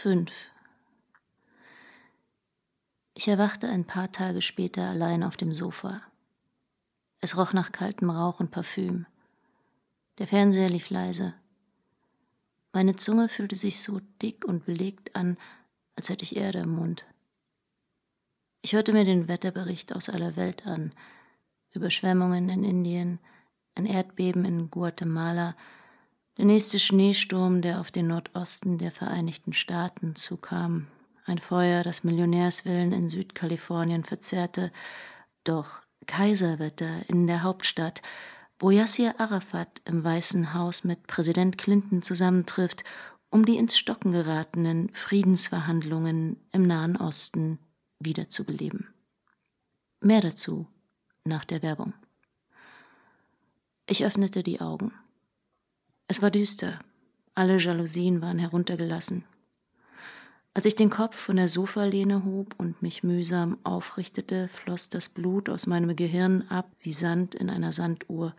Fünf. Ich erwachte ein paar Tage später allein auf dem Sofa. Es roch nach kaltem Rauch und Parfüm. Der Fernseher lief leise. Meine Zunge fühlte sich so dick und belegt an, als hätte ich Erde im Mund. Ich hörte mir den Wetterbericht aus aller Welt an. Überschwemmungen in Indien, ein Erdbeben in Guatemala, der nächste Schneesturm, der auf den Nordosten der Vereinigten Staaten zukam, ein Feuer, das Millionärsvillen in Südkalifornien verzehrte, doch Kaiserwetter in der Hauptstadt, wo Yassir Arafat im Weißen Haus mit Präsident Clinton zusammentrifft, um die ins Stocken geratenen Friedensverhandlungen im Nahen Osten wiederzubeleben. Mehr dazu nach der Werbung. Ich öffnete die Augen. Es war düster, alle Jalousien waren heruntergelassen. Als ich den Kopf von der Sofalehne hob und mich mühsam aufrichtete, floss das Blut aus meinem Gehirn ab wie Sand in einer Sanduhr.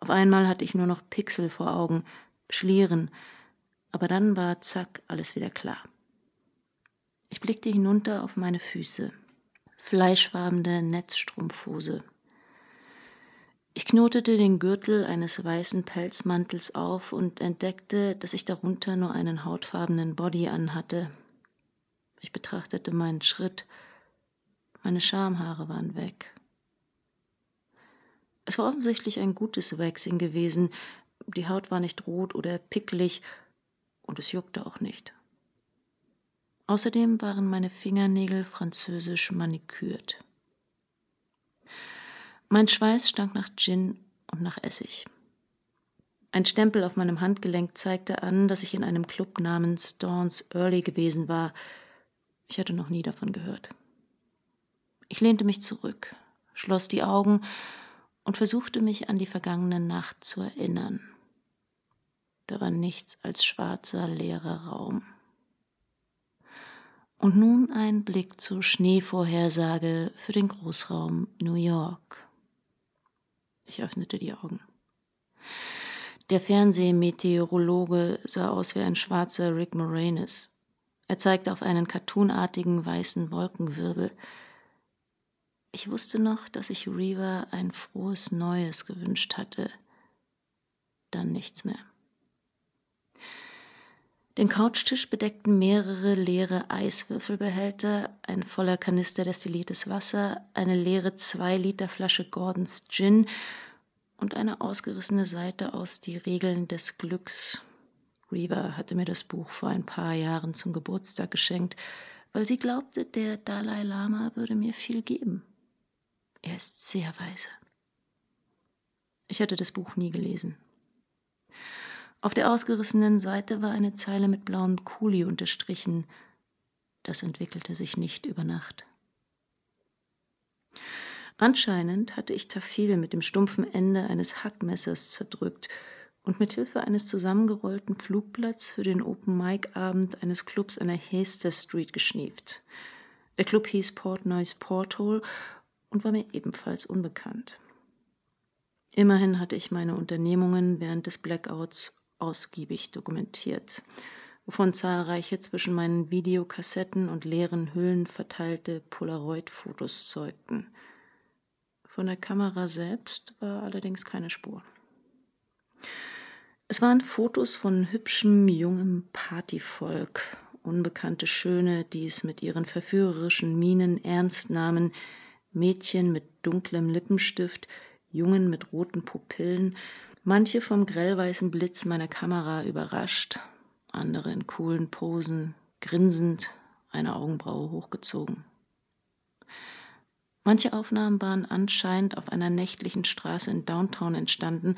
Auf einmal hatte ich nur noch Pixel vor Augen, Schlieren, aber dann war zack alles wieder klar. Ich blickte hinunter auf meine Füße, fleischfarbene Netzstrumpfhose. Ich knotete den Gürtel eines weißen Pelzmantels auf und entdeckte, dass ich darunter nur einen hautfarbenen Body anhatte. Ich betrachtete meinen Schritt. Meine Schamhaare waren weg. Es war offensichtlich ein gutes Waxing gewesen. Die Haut war nicht rot oder picklig und es juckte auch nicht. Außerdem waren meine Fingernägel französisch manikürt. Mein Schweiß stank nach Gin und nach Essig. Ein Stempel auf meinem Handgelenk zeigte an, dass ich in einem Club namens Dawn's Early gewesen war. Ich hatte noch nie davon gehört. Ich lehnte mich zurück, schloss die Augen und versuchte mich an die vergangene Nacht zu erinnern. Da war nichts als schwarzer, leerer Raum. Und nun ein Blick zur Schneevorhersage für den Großraum New York. Ich öffnete die Augen. Der Fernsehmeteorologe sah aus wie ein schwarzer Rick Moranis. Er zeigte auf einen cartoonartigen weißen Wolkenwirbel. Ich wusste noch, dass ich Reaver ein frohes Neues gewünscht hatte. Dann nichts mehr. Den Couchtisch bedeckten mehrere leere Eiswürfelbehälter, ein voller Kanister destilliertes Wasser, eine leere zwei Liter Flasche Gordons Gin und eine ausgerissene Seite aus Die Regeln des Glücks. Reva hatte mir das Buch vor ein paar Jahren zum Geburtstag geschenkt, weil sie glaubte, der Dalai Lama würde mir viel geben. Er ist sehr weise. Ich hatte das Buch nie gelesen. Auf der ausgerissenen Seite war eine Zeile mit blauem Kuli unterstrichen. Das entwickelte sich nicht über Nacht. Anscheinend hatte ich Tafil mit dem stumpfen Ende eines Hackmessers zerdrückt und mit Hilfe eines zusammengerollten Flugblatts für den Open-Mic-Abend eines Clubs an der Hester Street geschnieft. Der Club hieß Portnoy's Porthole und war mir ebenfalls unbekannt. Immerhin hatte ich meine Unternehmungen während des Blackouts ausgiebig dokumentiert, wovon zahlreiche zwischen meinen Videokassetten und leeren Hüllen verteilte Polaroid-Fotos zeugten. Von der Kamera selbst war allerdings keine Spur. Es waren Fotos von hübschem, jungem Partyvolk, unbekannte Schöne, die es mit ihren verführerischen Mienen ernst nahmen, Mädchen mit dunklem Lippenstift, Jungen mit roten Pupillen Manche vom grellweißen Blitz meiner Kamera überrascht, andere in coolen Posen, grinsend, eine Augenbraue hochgezogen. Manche Aufnahmen waren anscheinend auf einer nächtlichen Straße in Downtown entstanden,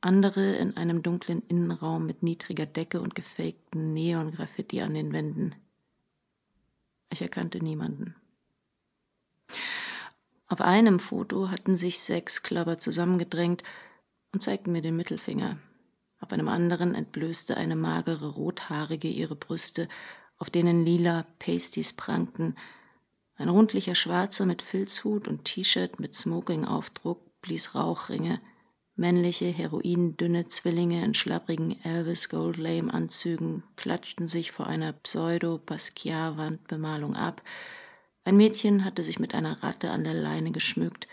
andere in einem dunklen Innenraum mit niedriger Decke und gefakten Neon-Graffiti an den Wänden. Ich erkannte niemanden. Auf einem Foto hatten sich sechs Klapper zusammengedrängt, und zeigten mir den Mittelfinger. Auf einem anderen entblößte eine magere Rothaarige ihre Brüste, auf denen lila Pasties prangten. Ein rundlicher Schwarzer mit Filzhut und T-Shirt mit Smoking-Aufdruck blies Rauchringe, Männliche, heroindünne Zwillinge in schlapprigen Elvis Goldlame-Anzügen klatschten sich vor einer Pseudo-Basquiat-Wandbemalung ab. Ein Mädchen hatte sich mit einer Ratte an der Leine geschmückt.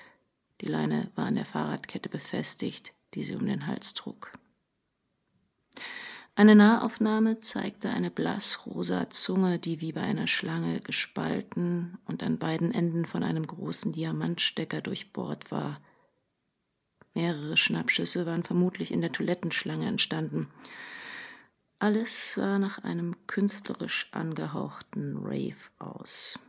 Die Leine war an der Fahrradkette befestigt, die sie um den Hals trug. Eine Nahaufnahme zeigte eine blassrosa Zunge, die wie bei einer Schlange gespalten und an beiden Enden von einem großen Diamantstecker durchbohrt war. Mehrere Schnappschüsse waren vermutlich in der Toilettenschlange entstanden. Alles sah nach einem künstlerisch angehauchten Rave aus.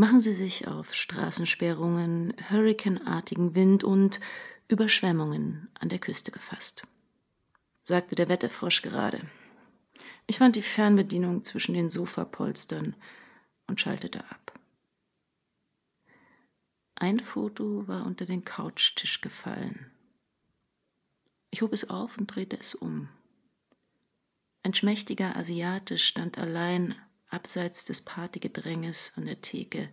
Machen Sie sich auf Straßensperrungen, hurrikanartigen Wind und Überschwemmungen an der Küste gefasst, sagte der Wetterfrosch gerade. Ich fand die Fernbedienung zwischen den Sofapolstern und schaltete ab. Ein Foto war unter den Couchtisch gefallen. Ich hob es auf und drehte es um. Ein schmächtiger Asiate stand allein abseits des Partygedränges an der Theke.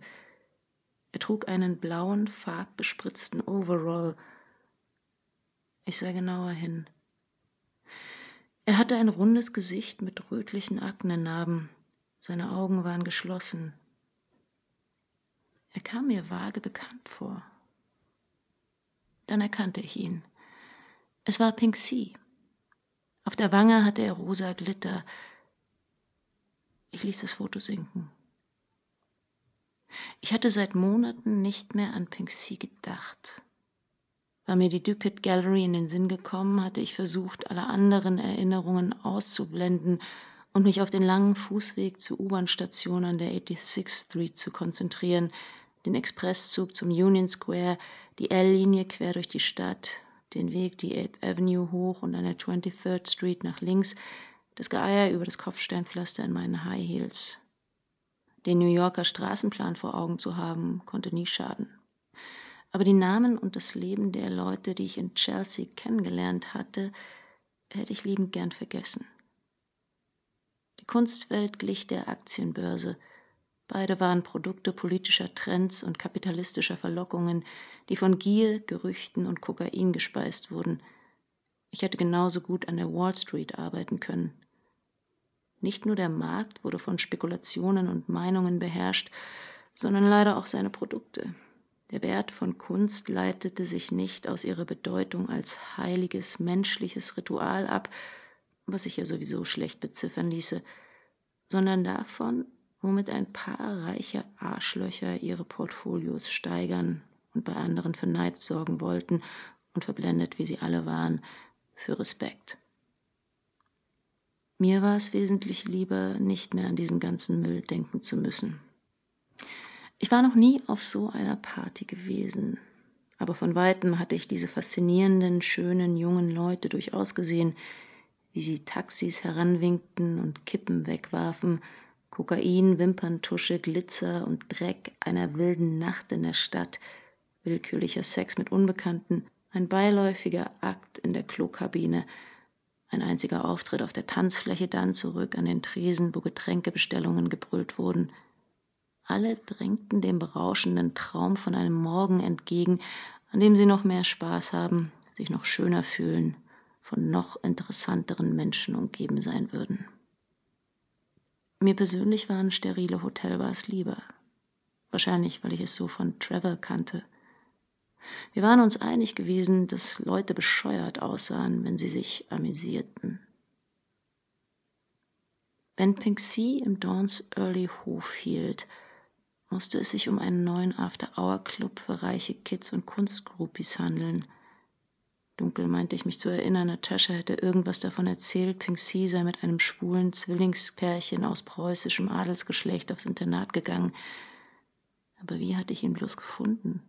Er trug einen blauen, farbbespritzten Overall. Ich sah genauer hin. Er hatte ein rundes Gesicht mit rötlichen Aknenarben. Seine Augen waren geschlossen. Er kam mir vage bekannt vor. Dann erkannte ich ihn. Es war Pink Sea. Auf der Wange hatte er rosa Glitter. Ich ließ das Foto sinken. Ich hatte seit Monaten nicht mehr an Pink Sea gedacht. War mir die Ducat Gallery in den Sinn gekommen, hatte ich versucht, alle anderen Erinnerungen auszublenden und mich auf den langen Fußweg zur U-Bahn-Station an der 86th Street zu konzentrieren, den Expresszug zum Union Square, die L-Linie quer durch die Stadt, den Weg die 8th Avenue hoch und an der 23rd Street nach links, das Geeier über das Kopfsteinpflaster in meinen High Heels. Den New Yorker Straßenplan vor Augen zu haben, konnte nie schaden. Aber die Namen und das Leben der Leute, die ich in Chelsea kennengelernt hatte, hätte ich liebend gern vergessen. Die Kunstwelt glich der Aktienbörse – Beide waren Produkte politischer Trends und kapitalistischer Verlockungen, die von Gier, Gerüchten und Kokain gespeist wurden. Ich hätte genauso gut an der Wall Street arbeiten können. Nicht nur der Markt wurde von Spekulationen und Meinungen beherrscht, sondern leider auch seine Produkte. Der Wert von Kunst leitete sich nicht aus ihrer Bedeutung als heiliges menschliches Ritual ab, was sich ja sowieso schlecht beziffern ließe, sondern davon, womit ein paar reiche Arschlöcher ihre Portfolios steigern und bei anderen für Neid sorgen wollten und verblendet, wie sie alle waren, für Respekt. Mir war es wesentlich lieber, nicht mehr an diesen ganzen Müll denken zu müssen. Ich war noch nie auf so einer Party gewesen, aber von weitem hatte ich diese faszinierenden, schönen, jungen Leute durchaus gesehen, wie sie Taxis heranwinkten und Kippen wegwarfen Kokain, Wimperntusche, Glitzer und Dreck einer wilden Nacht in der Stadt, willkürlicher Sex mit Unbekannten, ein beiläufiger Akt in der Klokabine, ein einziger Auftritt auf der Tanzfläche, dann zurück an den Tresen, wo Getränkebestellungen gebrüllt wurden. Alle drängten dem berauschenden Traum von einem Morgen entgegen, an dem sie noch mehr Spaß haben, sich noch schöner fühlen, von noch interessanteren Menschen umgeben sein würden. Mir persönlich waren sterile Hotelbars lieber. Wahrscheinlich, weil ich es so von Trevor kannte. Wir waren uns einig gewesen, dass Leute bescheuert aussahen, wenn sie sich amüsierten. Wenn Pink Sea im Dawns Early Hof hielt, musste es sich um einen neuen After-Hour-Club für reiche Kids und Kunstgroupies handeln – Dunkel meinte ich mich zu erinnern, Natascha hätte irgendwas davon erzählt, Pink Sea sei mit einem schwulen Zwillingspärchen aus preußischem Adelsgeschlecht aufs Internat gegangen. Aber wie hatte ich ihn bloß gefunden?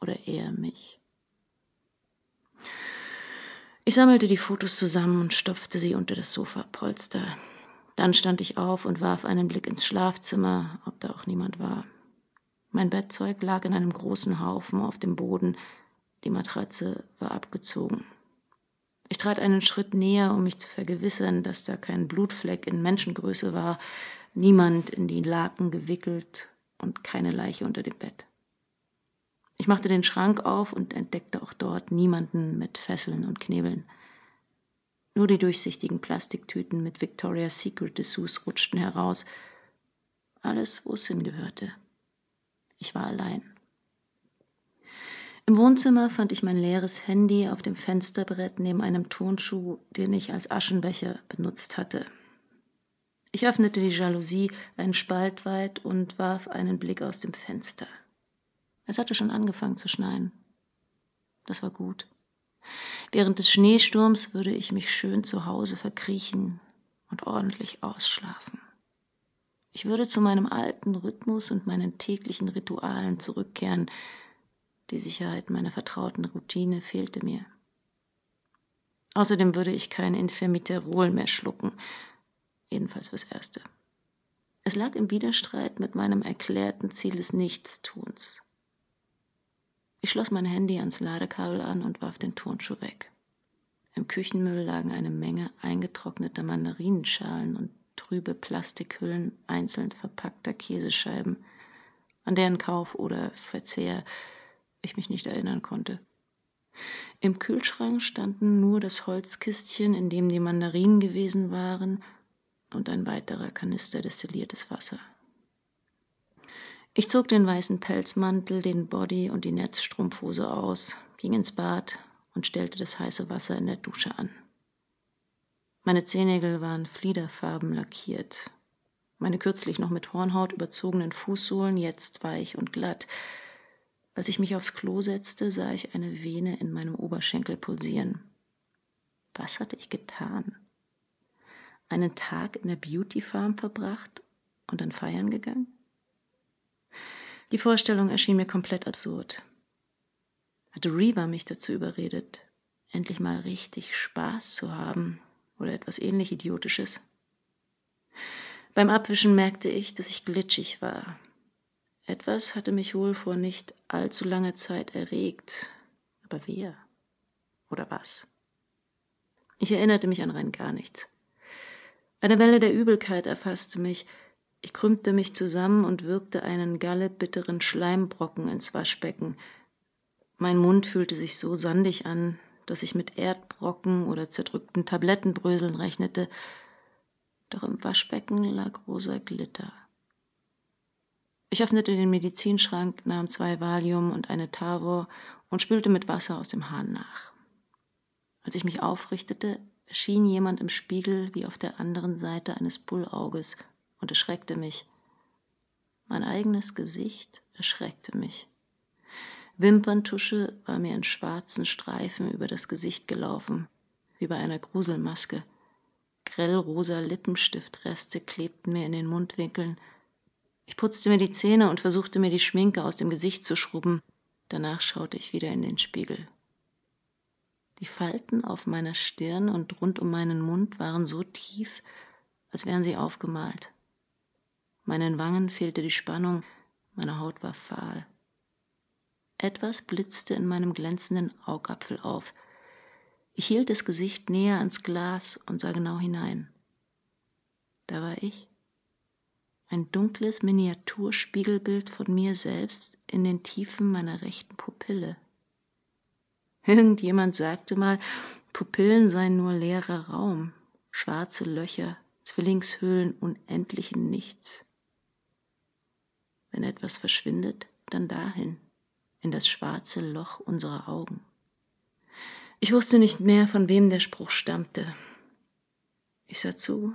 Oder er mich? Ich sammelte die Fotos zusammen und stopfte sie unter das Sofapolster. Dann stand ich auf und warf einen Blick ins Schlafzimmer, ob da auch niemand war. Mein Bettzeug lag in einem großen Haufen auf dem Boden, die Matratze war abgezogen. Ich trat einen Schritt näher, um mich zu vergewissern, dass da kein Blutfleck in Menschengröße war, niemand in die Laken gewickelt und keine Leiche unter dem Bett. Ich machte den Schrank auf und entdeckte auch dort niemanden mit Fesseln und Knebeln. Nur die durchsichtigen Plastiktüten mit Victoria's Secret Dessous rutschten heraus. Alles, wo es hingehörte. Ich war allein. Im Wohnzimmer fand ich mein leeres Handy auf dem Fensterbrett neben einem Turnschuh, den ich als Aschenbecher benutzt hatte. Ich öffnete die Jalousie einen Spalt weit und warf einen Blick aus dem Fenster. Es hatte schon angefangen zu schneien. Das war gut. Während des Schneesturms würde ich mich schön zu Hause verkriechen und ordentlich ausschlafen. Ich würde zu meinem alten Rhythmus und meinen täglichen Ritualen zurückkehren, die Sicherheit meiner vertrauten Routine fehlte mir. Außerdem würde ich kein Infemiterol mehr schlucken, jedenfalls fürs Erste. Es lag im Widerstreit mit meinem erklärten Ziel des Nichtstuns. Ich schloss mein Handy ans Ladekabel an und warf den Turnschuh weg. Im Küchenmüll lagen eine Menge eingetrockneter Mandarinenschalen und trübe Plastikhüllen einzeln verpackter Käsescheiben, an deren Kauf oder Verzehr ich mich nicht erinnern konnte. Im Kühlschrank standen nur das Holzkistchen, in dem die Mandarinen gewesen waren, und ein weiterer Kanister destilliertes Wasser. Ich zog den weißen Pelzmantel, den Body und die Netzstrumpfhose aus, ging ins Bad und stellte das heiße Wasser in der Dusche an. Meine Zehennägel waren fliederfarben lackiert, meine kürzlich noch mit Hornhaut überzogenen Fußsohlen jetzt weich und glatt, als ich mich aufs Klo setzte, sah ich eine Vene in meinem Oberschenkel pulsieren. Was hatte ich getan? Einen Tag in der Beauty Farm verbracht und dann feiern gegangen? Die Vorstellung erschien mir komplett absurd. Hatte Reba mich dazu überredet, endlich mal richtig Spaß zu haben oder etwas ähnlich Idiotisches? Beim Abwischen merkte ich, dass ich glitschig war, etwas hatte mich wohl vor nicht allzu langer Zeit erregt. Aber wer? Oder was? Ich erinnerte mich an rein gar nichts. Eine Welle der Übelkeit erfasste mich. Ich krümmte mich zusammen und wirkte einen gallebitteren Schleimbrocken ins Waschbecken. Mein Mund fühlte sich so sandig an, dass ich mit Erdbrocken oder zerdrückten Tablettenbröseln rechnete. Doch im Waschbecken lag rosa Glitter. Ich öffnete den Medizinschrank, nahm zwei Valium und eine Tavor und spülte mit Wasser aus dem Hahn nach. Als ich mich aufrichtete, erschien jemand im Spiegel wie auf der anderen Seite eines Bullauges und erschreckte mich. Mein eigenes Gesicht erschreckte mich. Wimperntusche war mir in schwarzen Streifen über das Gesicht gelaufen, wie bei einer Gruselmaske. Grellrosa Lippenstiftreste klebten mir in den Mundwinkeln ich putzte mir die Zähne und versuchte mir die Schminke aus dem Gesicht zu schrubben. Danach schaute ich wieder in den Spiegel. Die Falten auf meiner Stirn und rund um meinen Mund waren so tief, als wären sie aufgemalt. Meinen Wangen fehlte die Spannung, meine Haut war fahl. Etwas blitzte in meinem glänzenden Augapfel auf. Ich hielt das Gesicht näher ans Glas und sah genau hinein. Da war ich ein dunkles Miniaturspiegelbild von mir selbst in den Tiefen meiner rechten Pupille. Irgendjemand sagte mal, Pupillen seien nur leerer Raum, schwarze Löcher, Zwillingshöhlen unendlichen Nichts. Wenn etwas verschwindet, dann dahin, in das schwarze Loch unserer Augen. Ich wusste nicht mehr, von wem der Spruch stammte. Ich sah zu,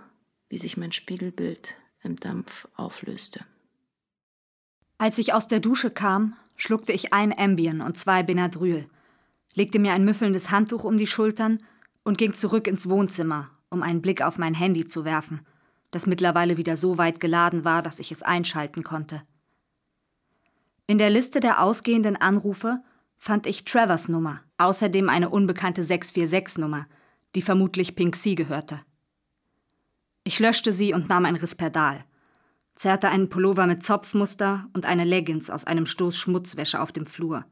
wie sich mein Spiegelbild im Dampf auflöste. Als ich aus der Dusche kam, schluckte ich ein Ambien und zwei Benadryl, legte mir ein müffelndes Handtuch um die Schultern und ging zurück ins Wohnzimmer, um einen Blick auf mein Handy zu werfen, das mittlerweile wieder so weit geladen war, dass ich es einschalten konnte. In der Liste der ausgehenden Anrufe fand ich Travers Nummer, außerdem eine unbekannte 646-Nummer, die vermutlich Pink Sea gehörte. Ich löschte sie und nahm ein Risperdal, zerrte einen Pullover mit Zopfmuster und eine Leggings aus einem Stoß Schmutzwäsche auf dem Flur,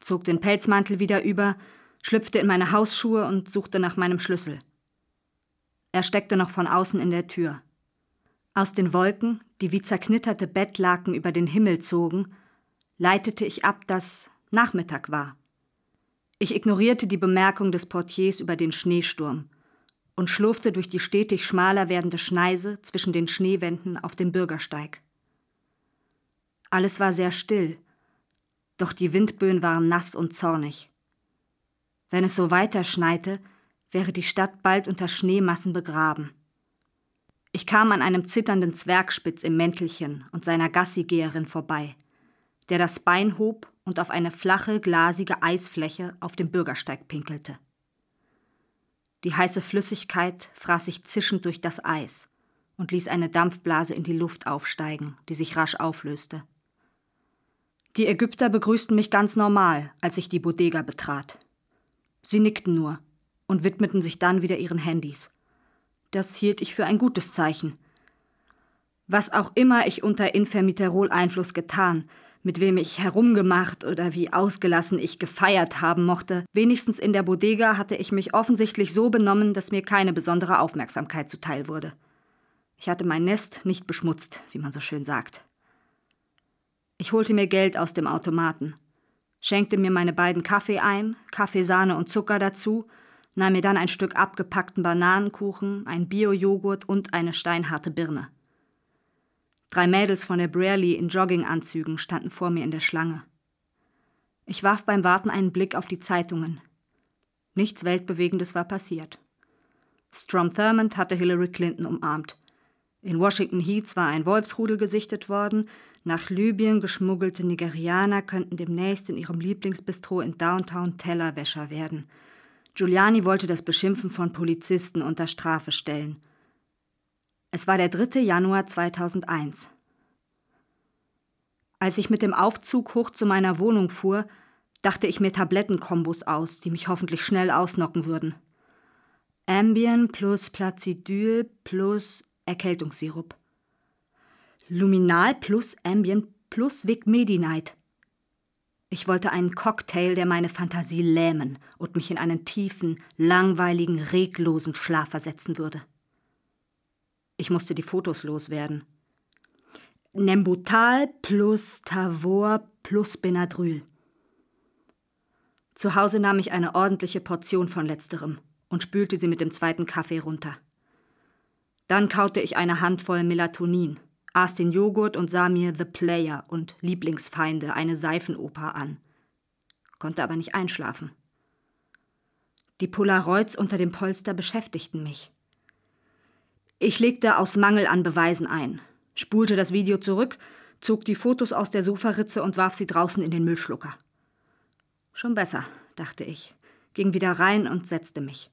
zog den Pelzmantel wieder über, schlüpfte in meine Hausschuhe und suchte nach meinem Schlüssel. Er steckte noch von außen in der Tür. Aus den Wolken, die wie zerknitterte Bettlaken über den Himmel zogen, leitete ich ab, dass, Nachmittag war. Ich ignorierte die Bemerkung des Portiers über den Schneesturm und schlurfte durch die stetig schmaler werdende Schneise zwischen den Schneewänden auf den Bürgersteig. Alles war sehr still, doch die Windböen waren nass und zornig. Wenn es so weiter schneite, wäre die Stadt bald unter Schneemassen begraben. Ich kam an einem zitternden Zwergspitz im Mäntelchen und seiner Gassigeherin vorbei, der das Bein hob und auf eine flache, glasige Eisfläche auf dem Bürgersteig pinkelte. Die heiße Flüssigkeit fraß sich zischend durch das Eis und ließ eine Dampfblase in die Luft aufsteigen, die sich rasch auflöste. Die Ägypter begrüßten mich ganz normal, als ich die Bodega betrat. Sie nickten nur und widmeten sich dann wieder ihren Handys. Das hielt ich für ein gutes Zeichen. Was auch immer ich unter Infermiterol-Einfluss getan, mit wem ich herumgemacht oder wie ausgelassen ich gefeiert haben mochte, wenigstens in der Bodega hatte ich mich offensichtlich so benommen, dass mir keine besondere Aufmerksamkeit zuteil wurde. Ich hatte mein Nest nicht beschmutzt, wie man so schön sagt. Ich holte mir Geld aus dem Automaten, schenkte mir meine beiden Kaffee ein, Kaffeesahne und Zucker dazu, nahm mir dann ein Stück abgepackten Bananenkuchen, ein Bio-Joghurt und eine steinharte Birne. Drei Mädels von der Braley in Jogginganzügen standen vor mir in der Schlange. Ich warf beim Warten einen Blick auf die Zeitungen. Nichts Weltbewegendes war passiert. Strom Thurmond hatte Hillary Clinton umarmt. In Washington Heats war ein Wolfsrudel gesichtet worden, nach Libyen geschmuggelte Nigerianer könnten demnächst in ihrem Lieblingsbistro in Downtown Tellerwäscher werden. Giuliani wollte das Beschimpfen von Polizisten unter Strafe stellen. Es war der 3. Januar 2001. Als ich mit dem Aufzug hoch zu meiner Wohnung fuhr, dachte ich mir Tablettenkombos aus, die mich hoffentlich schnell ausnocken würden. Ambien plus Placidyl plus Erkältungssirup. Luminal plus Ambient plus Vic Medi-Night. Ich wollte einen Cocktail, der meine Fantasie lähmen und mich in einen tiefen, langweiligen, reglosen Schlaf versetzen würde. Ich musste die Fotos loswerden. Nembutal plus Tavor plus Benadryl. Zu Hause nahm ich eine ordentliche Portion von letzterem und spülte sie mit dem zweiten Kaffee runter. Dann kaute ich eine Handvoll Melatonin aß den Joghurt und sah mir The Player und Lieblingsfeinde, eine Seifenoper an. Konnte aber nicht einschlafen. Die Polaroids unter dem Polster beschäftigten mich. Ich legte aus Mangel an Beweisen ein, spulte das Video zurück, zog die Fotos aus der Sofaritze und warf sie draußen in den Müllschlucker. Schon besser, dachte ich, ging wieder rein und setzte mich.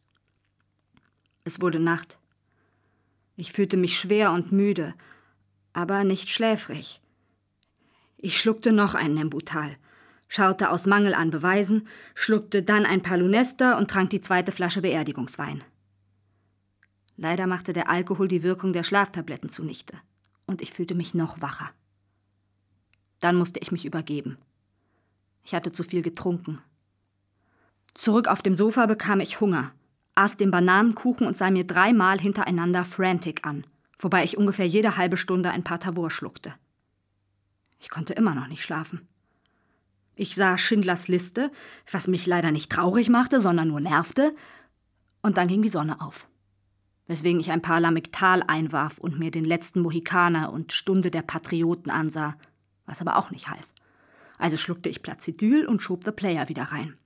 Es wurde Nacht. Ich fühlte mich schwer und müde, aber nicht schläfrig. Ich schluckte noch ein Nembutal, schaute aus Mangel an Beweisen, schluckte dann ein paar Lunester und trank die zweite Flasche Beerdigungswein. Leider machte der Alkohol die Wirkung der Schlaftabletten zunichte, und ich fühlte mich noch wacher. Dann musste ich mich übergeben. Ich hatte zu viel getrunken. Zurück auf dem Sofa bekam ich Hunger, aß den Bananenkuchen und sah mir dreimal hintereinander Frantic an – wobei ich ungefähr jede halbe Stunde ein paar Tavor schluckte. Ich konnte immer noch nicht schlafen. Ich sah Schindlers Liste, was mich leider nicht traurig machte, sondern nur nervte, und dann ging die Sonne auf. Weswegen ich ein paar Lamiktal einwarf und mir den letzten Mohikaner und Stunde der Patrioten ansah, was aber auch nicht half. Also schluckte ich Placidyl und schob The Player wieder rein.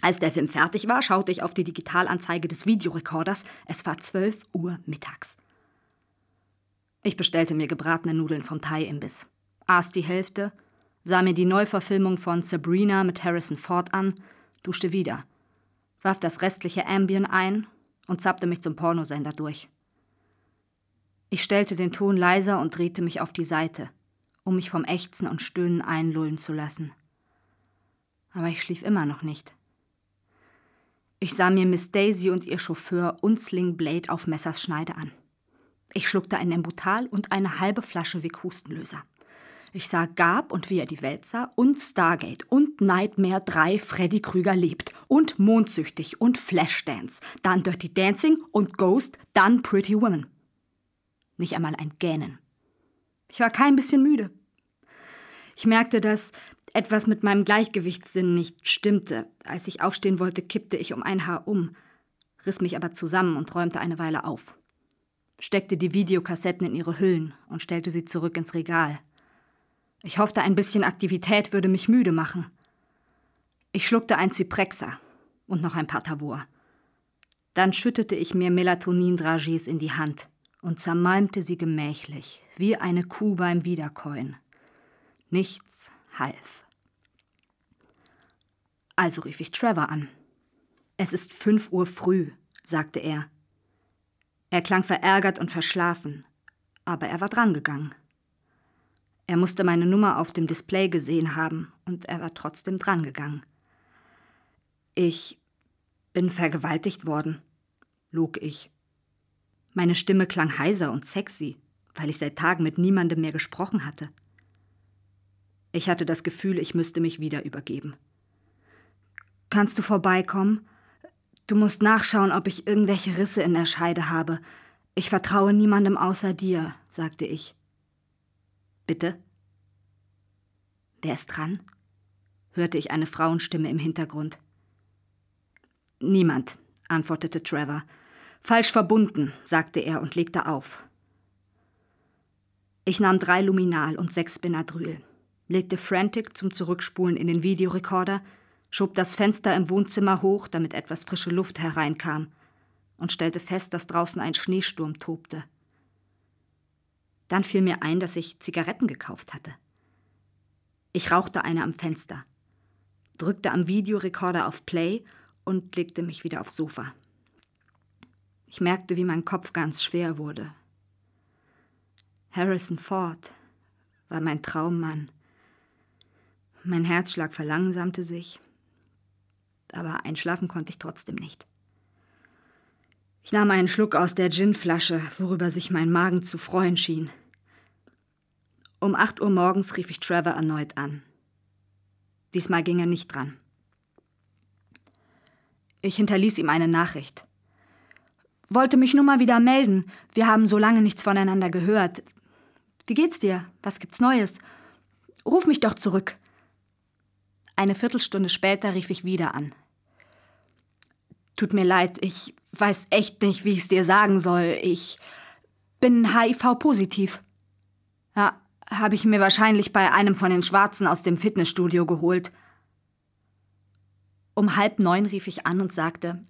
Als der Film fertig war, schaute ich auf die Digitalanzeige des Videorekorders. Es war 12 Uhr mittags. Ich bestellte mir gebratene Nudeln vom Thai-Imbiss, aß die Hälfte, sah mir die Neuverfilmung von Sabrina mit Harrison Ford an, duschte wieder, warf das restliche Ambien ein und zappte mich zum Pornosender durch. Ich stellte den Ton leiser und drehte mich auf die Seite, um mich vom Ächzen und Stöhnen einlullen zu lassen. Aber ich schlief immer noch nicht. Ich sah mir Miss Daisy und ihr Chauffeur Unsling Blade auf Messers Schneide an. Ich schluckte ein Nembutal und eine halbe Flasche Wick-Hustenlöser. Ich sah Gab und wie er die Welt sah und Stargate und Nightmare 3 Freddy Krüger lebt und Mondsüchtig und Flashdance, dann Dirty Dancing und Ghost, dann Pretty Woman. Nicht einmal ein Gähnen. Ich war kein bisschen müde. Ich merkte, dass Etwas mit meinem Gleichgewichtssinn nicht stimmte. Als ich aufstehen wollte, kippte ich um ein Haar um, riss mich aber zusammen und räumte eine Weile auf. Steckte die Videokassetten in ihre Hüllen und stellte sie zurück ins Regal. Ich hoffte, ein bisschen Aktivität würde mich müde machen. Ich schluckte ein Zyprexa und noch ein paar Tavor. Dann schüttete ich mir Melatonin-Dragees in die Hand und zermalmte sie gemächlich, wie eine Kuh beim Wiederkäuen. Nichts half. Also rief ich Trevor an. Es ist fünf Uhr früh, sagte er. Er klang verärgert und verschlafen, aber er war drangegangen. Er musste meine Nummer auf dem Display gesehen haben und er war trotzdem drangegangen. Ich bin vergewaltigt worden, log ich. Meine Stimme klang heiser und sexy, weil ich seit Tagen mit niemandem mehr gesprochen hatte. Ich hatte das Gefühl, ich müsste mich wieder übergeben. Kannst du vorbeikommen? Du musst nachschauen, ob ich irgendwelche Risse in der Scheide habe. Ich vertraue niemandem außer dir, sagte ich. Bitte? Wer ist dran? hörte ich eine Frauenstimme im Hintergrund. Niemand, antwortete Trevor. Falsch verbunden, sagte er und legte auf. Ich nahm drei Luminal und sechs Benadryl, legte Frantic zum Zurückspulen in den Videorekorder, schob das Fenster im Wohnzimmer hoch, damit etwas frische Luft hereinkam, und stellte fest, dass draußen ein Schneesturm tobte. Dann fiel mir ein, dass ich Zigaretten gekauft hatte. Ich rauchte eine am Fenster, drückte am Videorekorder auf Play und legte mich wieder aufs Sofa. Ich merkte, wie mein Kopf ganz schwer wurde. Harrison Ford war mein Traummann. Mein Herzschlag verlangsamte sich, aber einschlafen konnte ich trotzdem nicht. Ich nahm einen Schluck aus der Ginflasche, worüber sich mein Magen zu freuen schien. Um acht Uhr morgens rief ich Trevor erneut an. Diesmal ging er nicht dran. Ich hinterließ ihm eine Nachricht. Wollte mich nur mal wieder melden. Wir haben so lange nichts voneinander gehört. Wie geht's dir? Was gibt's Neues? Ruf mich doch zurück. Eine Viertelstunde später rief ich wieder an. Tut mir leid, ich weiß echt nicht, wie ich es dir sagen soll. Ich bin HIV-positiv. Ja, habe ich mir wahrscheinlich bei einem von den Schwarzen aus dem Fitnessstudio geholt. Um halb neun rief ich an und sagte,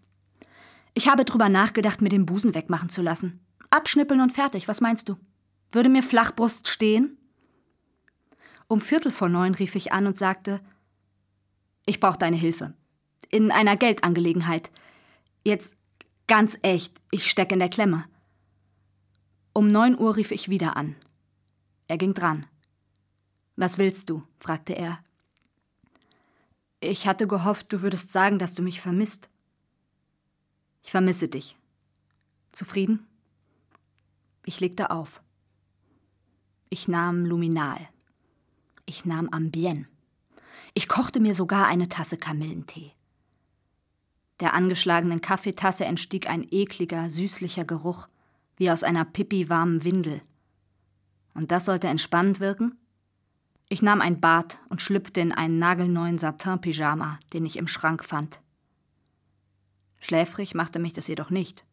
ich habe drüber nachgedacht, mir den Busen wegmachen zu lassen. Abschnippeln und fertig, was meinst du? Würde mir Flachbrust stehen? Um Viertel vor neun rief ich an und sagte, ich brauche deine Hilfe. In einer Geldangelegenheit. Jetzt ganz echt, ich stecke in der Klemme. Um neun Uhr rief ich wieder an. Er ging dran. Was willst du? fragte er. Ich hatte gehofft, du würdest sagen, dass du mich vermisst. Ich vermisse dich. Zufrieden? Ich legte auf. Ich nahm Luminal. Ich nahm Ambien. Ich kochte mir sogar eine Tasse Kamillentee. Der angeschlagenen Kaffeetasse entstieg ein ekliger, süßlicher Geruch, wie aus einer pipi-warmen Windel. Und das sollte entspannend wirken? Ich nahm ein Bad und schlüpfte in einen nagelneuen Satin-Pyjama, den ich im Schrank fand. Schläfrig machte mich das jedoch nicht.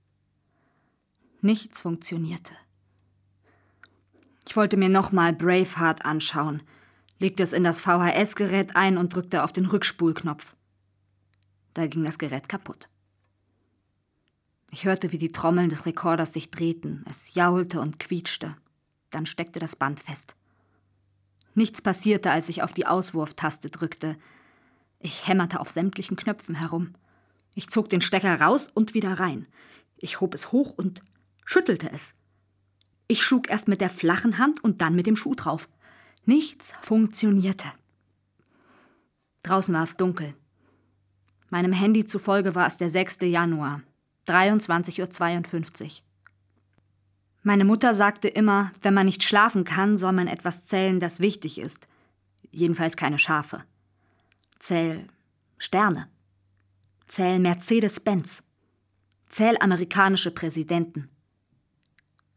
Nichts funktionierte. Ich wollte mir nochmal Braveheart anschauen, legte es in das VHS-Gerät ein und drückte auf den Rückspulknopf. Da ging das Gerät kaputt. Ich hörte, wie die Trommeln des Rekorders sich drehten, es jaulte und quietschte. Dann steckte das Band fest. Nichts passierte, als ich auf die Auswurftaste drückte. Ich hämmerte auf sämtlichen Knöpfen herum. Ich zog den Stecker raus und wieder rein. Ich hob es hoch und schüttelte es. Ich schlug erst mit der flachen Hand und dann mit dem Schuh drauf. Nichts funktionierte. Draußen war es dunkel. Meinem Handy zufolge war es der 6. Januar, 23.52 Uhr. Meine Mutter sagte immer, wenn man nicht schlafen kann, soll man etwas zählen, das wichtig ist. Jedenfalls keine Schafe. Zähl Sterne. Zähl Mercedes-Benz. Zähl amerikanische Präsidenten.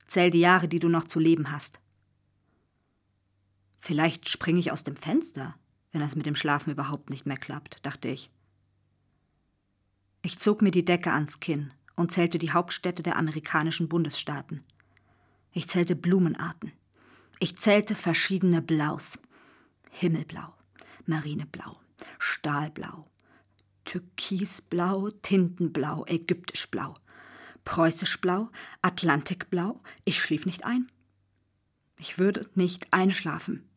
Zähl die Jahre, die du noch zu leben hast. Vielleicht springe ich aus dem Fenster, wenn es mit dem Schlafen überhaupt nicht mehr klappt, dachte ich. Ich zog mir die Decke ans Kinn und zählte die Hauptstädte der amerikanischen Bundesstaaten. Ich zählte Blumenarten. Ich zählte verschiedene Blaus. Himmelblau, Marineblau, Stahlblau, Türkisblau, Tintenblau, Ägyptischblau, Preußischblau, Atlantikblau. Ich schlief nicht ein. Ich würde nicht einschlafen.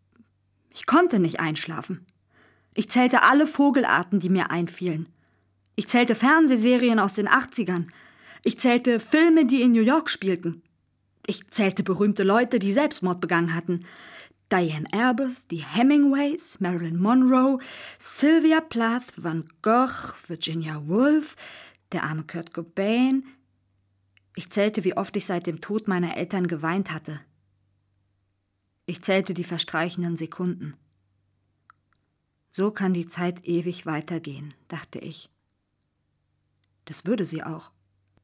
Ich konnte nicht einschlafen. Ich zählte alle Vogelarten, die mir einfielen. Ich zählte Fernsehserien aus den 80ern. Ich zählte Filme, die in New York spielten. Ich zählte berühmte Leute, die Selbstmord begangen hatten. Diane Arbus, die Hemingways, Marilyn Monroe, Sylvia Plath, Van Gogh, Virginia Woolf, der arme Kurt Cobain. Ich zählte, wie oft ich seit dem Tod meiner Eltern geweint hatte. Ich zählte die verstreichenden Sekunden. So kann die Zeit ewig weitergehen, dachte ich. Das würde sie auch.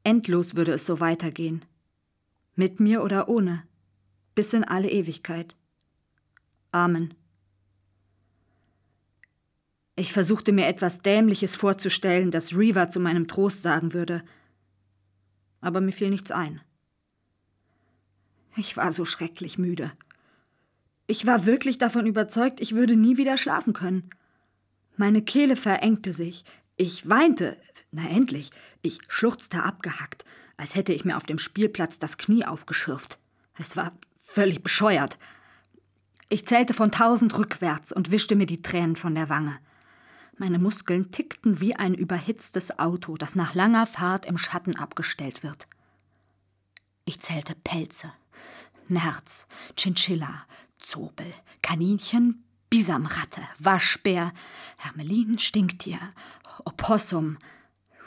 Endlos würde es so weitergehen. Mit mir oder ohne. Bis in alle Ewigkeit. Amen. Ich versuchte mir etwas Dämliches vorzustellen, das Reaver zu meinem Trost sagen würde. Aber mir fiel nichts ein. Ich war so schrecklich müde. Ich war wirklich davon überzeugt, ich würde nie wieder schlafen können. Meine Kehle verengte sich. Ich weinte. Na endlich. Ich schluchzte abgehackt, als hätte ich mir auf dem Spielplatz das Knie aufgeschürft. Es war völlig bescheuert. Ich zählte von tausend rückwärts und wischte mir die Tränen von der Wange. Meine Muskeln tickten wie ein überhitztes Auto, das nach langer Fahrt im Schatten abgestellt wird. Ich zählte Pelze, Nerz, Chinchilla, Zobel, Kaninchen, Bisamratte, Waschbär, Hermelin, Stinktier, Opossum.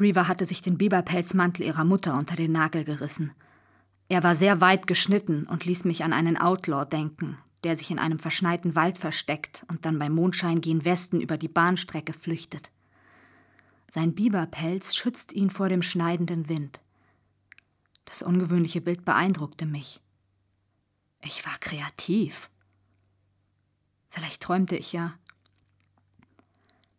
Reaver hatte sich den Biberpelzmantel ihrer Mutter unter den Nagel gerissen. Er war sehr weit geschnitten und ließ mich an einen Outlaw denken, der sich in einem verschneiten Wald versteckt und dann beim Mondschein gen Westen über die Bahnstrecke flüchtet. Sein Biberpelz schützt ihn vor dem schneidenden Wind. Das ungewöhnliche Bild beeindruckte mich. Ich war kreativ. Vielleicht träumte ich ja.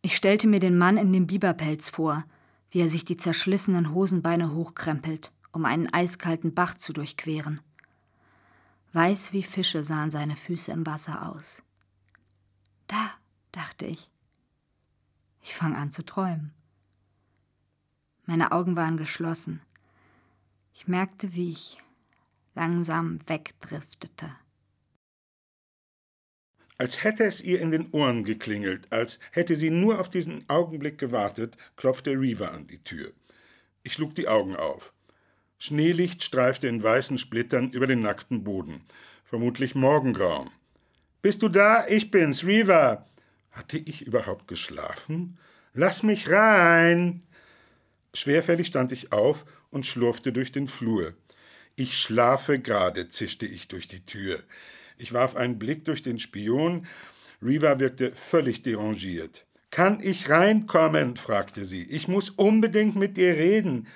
Ich stellte mir den Mann in dem Biberpelz vor, wie er sich die zerschlissenen Hosenbeine hochkrempelt, um einen eiskalten Bach zu durchqueren. Weiß wie Fische sahen seine Füße im Wasser aus. Da, dachte ich. Ich fang an zu träumen. Meine Augen waren geschlossen. Ich merkte, wie ich langsam wegdriftete. Als hätte es ihr in den Ohren geklingelt, als hätte sie nur auf diesen Augenblick gewartet, klopfte Reaver an die Tür. Ich schlug die Augen auf. Schneelicht streifte in weißen Splittern über den nackten Boden. Vermutlich Morgengrauen. Bist du da? Ich bin's, Reaver. Hatte ich überhaupt geschlafen? Lass mich rein! Schwerfällig stand ich auf und schlurfte durch den Flur. Ich schlafe gerade, zischte ich durch die Tür. Ich warf einen Blick durch den Spion. Reaver wirkte völlig derangiert. Kann ich reinkommen? fragte sie. Ich muss unbedingt mit dir reden.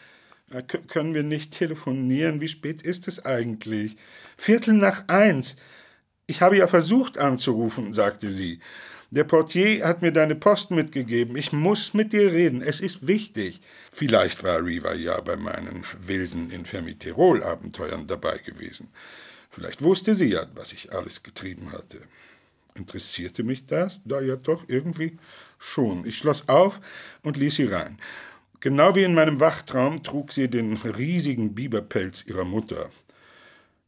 Äh, können wir nicht telefonieren? Wie spät ist es eigentlich? Viertel nach eins. Ich habe ja versucht anzurufen, sagte sie. Der Portier hat mir deine Post mitgegeben. Ich muss mit dir reden. Es ist wichtig. Vielleicht war Riva ja bei meinen wilden Infermiterol-Abenteuern dabei gewesen. Vielleicht wusste sie ja, was ich alles getrieben hatte. Interessierte mich das? Da ja doch irgendwie schon. Ich schloss auf und ließ sie rein. Genau wie in meinem Wachtraum trug sie den riesigen Biberpelz ihrer Mutter.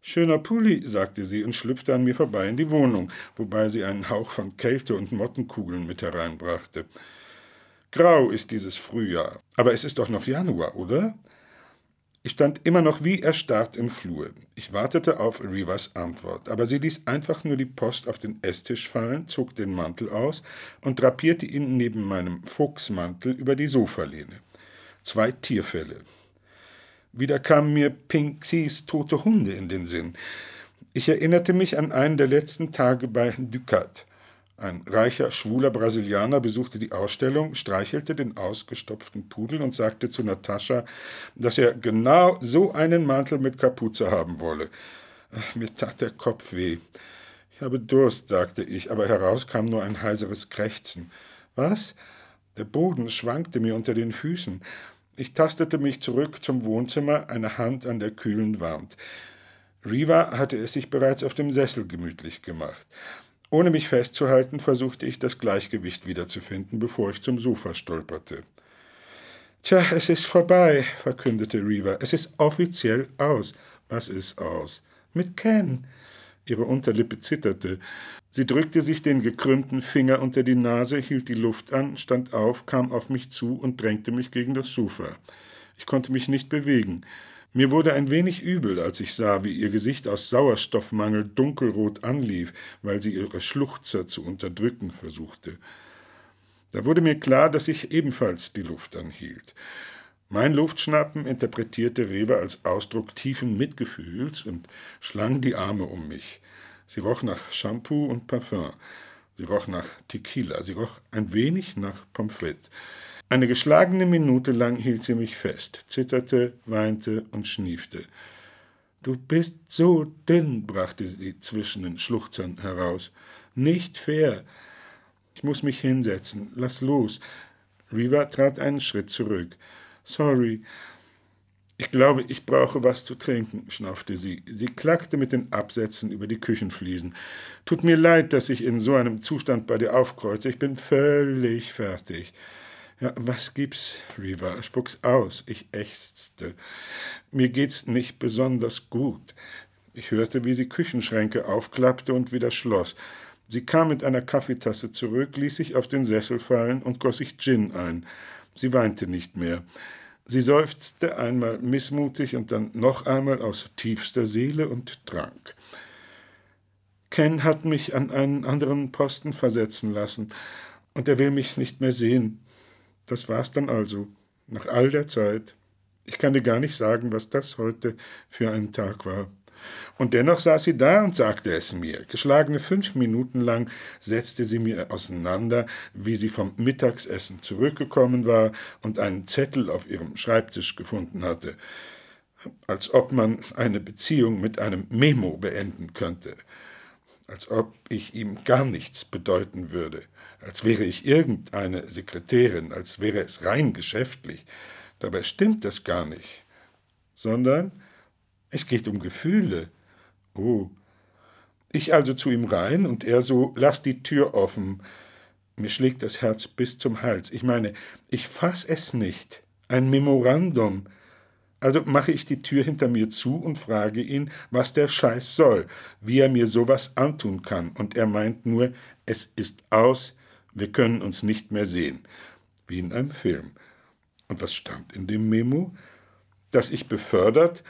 Schöner Pulli, sagte sie und schlüpfte an mir vorbei in die Wohnung, wobei sie einen Hauch von Kälte und Mottenkugeln mit hereinbrachte. Grau ist dieses Frühjahr, aber es ist doch noch Januar, oder? Ich stand immer noch wie erstarrt im Flur. Ich wartete auf Rivas Antwort, aber sie ließ einfach nur die Post auf den Esstisch fallen, zog den Mantel aus und drapierte ihn neben meinem Fuchsmantel über die Sofalehne zwei Tierfälle. Wieder kamen mir Pinksys tote Hunde in den Sinn. Ich erinnerte mich an einen der letzten Tage bei Ducat. Ein reicher, schwuler Brasilianer besuchte die Ausstellung, streichelte den ausgestopften Pudel und sagte zu Natascha, dass er genau so einen Mantel mit Kapuze haben wolle. Mir tat der Kopf weh. Ich habe Durst, sagte ich, aber heraus kam nur ein heiseres Krächzen. Was? Der Boden schwankte mir unter den Füßen. Ich tastete mich zurück zum Wohnzimmer, eine Hand an der kühlen Wand. Riva hatte es sich bereits auf dem Sessel gemütlich gemacht. Ohne mich festzuhalten, versuchte ich das Gleichgewicht wiederzufinden, bevor ich zum Sofa stolperte. Tja, es ist vorbei, verkündete Riva. Es ist offiziell aus. Was ist aus? Mit Ken. Ihre Unterlippe zitterte. Sie drückte sich den gekrümmten Finger unter die Nase, hielt die Luft an, stand auf, kam auf mich zu und drängte mich gegen das Sofa. Ich konnte mich nicht bewegen. Mir wurde ein wenig übel, als ich sah, wie ihr Gesicht aus Sauerstoffmangel dunkelrot anlief, weil sie ihre Schluchzer zu unterdrücken versuchte. Da wurde mir klar, dass ich ebenfalls die Luft anhielt. Mein Luftschnappen interpretierte Rewe als Ausdruck tiefen Mitgefühls und schlang die Arme um mich. Sie roch nach Shampoo und Parfum. Sie roch nach Tequila. Sie roch ein wenig nach Pommes frites. Eine geschlagene Minute lang hielt sie mich fest, zitterte, weinte und schniefte. Du bist so dünn, brachte sie zwischen den Schluchzern heraus. Nicht fair. Ich muss mich hinsetzen. Lass los. Riva trat einen Schritt zurück. Sorry. Ich glaube, ich brauche was zu trinken, schnaufte sie. Sie klackte mit den Absätzen über die Küchenfliesen. Tut mir leid, dass ich in so einem Zustand bei dir aufkreuze. Ich bin völlig fertig. Ja, was gibt's, Riva? Spuck's aus. Ich ächzte. Mir geht's nicht besonders gut. Ich hörte, wie sie Küchenschränke aufklappte und wieder schloss. Sie kam mit einer Kaffeetasse zurück, ließ sich auf den Sessel fallen und goss sich Gin ein. Sie weinte nicht mehr. Sie seufzte einmal missmutig und dann noch einmal aus tiefster Seele und trank. Ken hat mich an einen anderen Posten versetzen lassen, und er will mich nicht mehr sehen. Das war's dann also, nach all der Zeit. Ich kann dir gar nicht sagen, was das heute für ein Tag war. Und dennoch saß sie da und sagte es mir. Geschlagene fünf Minuten lang setzte sie mir auseinander, wie sie vom Mittagsessen zurückgekommen war und einen Zettel auf ihrem Schreibtisch gefunden hatte. Als ob man eine Beziehung mit einem Memo beenden könnte. Als ob ich ihm gar nichts bedeuten würde als wäre ich irgendeine Sekretärin, als wäre es rein geschäftlich. Dabei stimmt das gar nicht, sondern es geht um Gefühle. Oh. Ich also zu ihm rein und er so, lass die Tür offen. Mir schlägt das Herz bis zum Hals. Ich meine, ich fass es nicht. Ein Memorandum. Also mache ich die Tür hinter mir zu und frage ihn, was der Scheiß soll, wie er mir sowas antun kann. Und er meint nur, es ist aus, wir können uns nicht mehr sehen, wie in einem Film. Und was stand in dem Memo? Dass ich befördert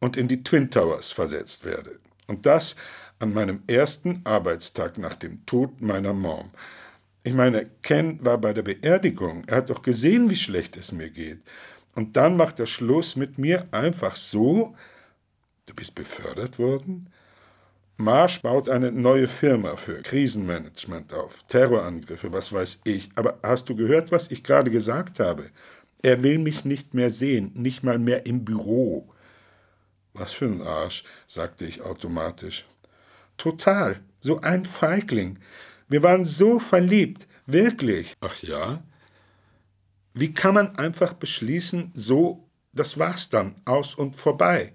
und in die Twin Towers versetzt werde. Und das an meinem ersten Arbeitstag nach dem Tod meiner Mom. Ich meine, Ken war bei der Beerdigung. Er hat doch gesehen, wie schlecht es mir geht. Und dann macht er Schluss mit mir einfach so. Du bist befördert worden? Marsch baut eine neue Firma für Krisenmanagement auf, Terrorangriffe, was weiß ich. Aber hast du gehört, was ich gerade gesagt habe? Er will mich nicht mehr sehen, nicht mal mehr im Büro. Was für ein Arsch, sagte ich automatisch. Total, so ein Feigling. Wir waren so verliebt, wirklich. Ach ja? Wie kann man einfach beschließen, so, das war's dann, aus und vorbei?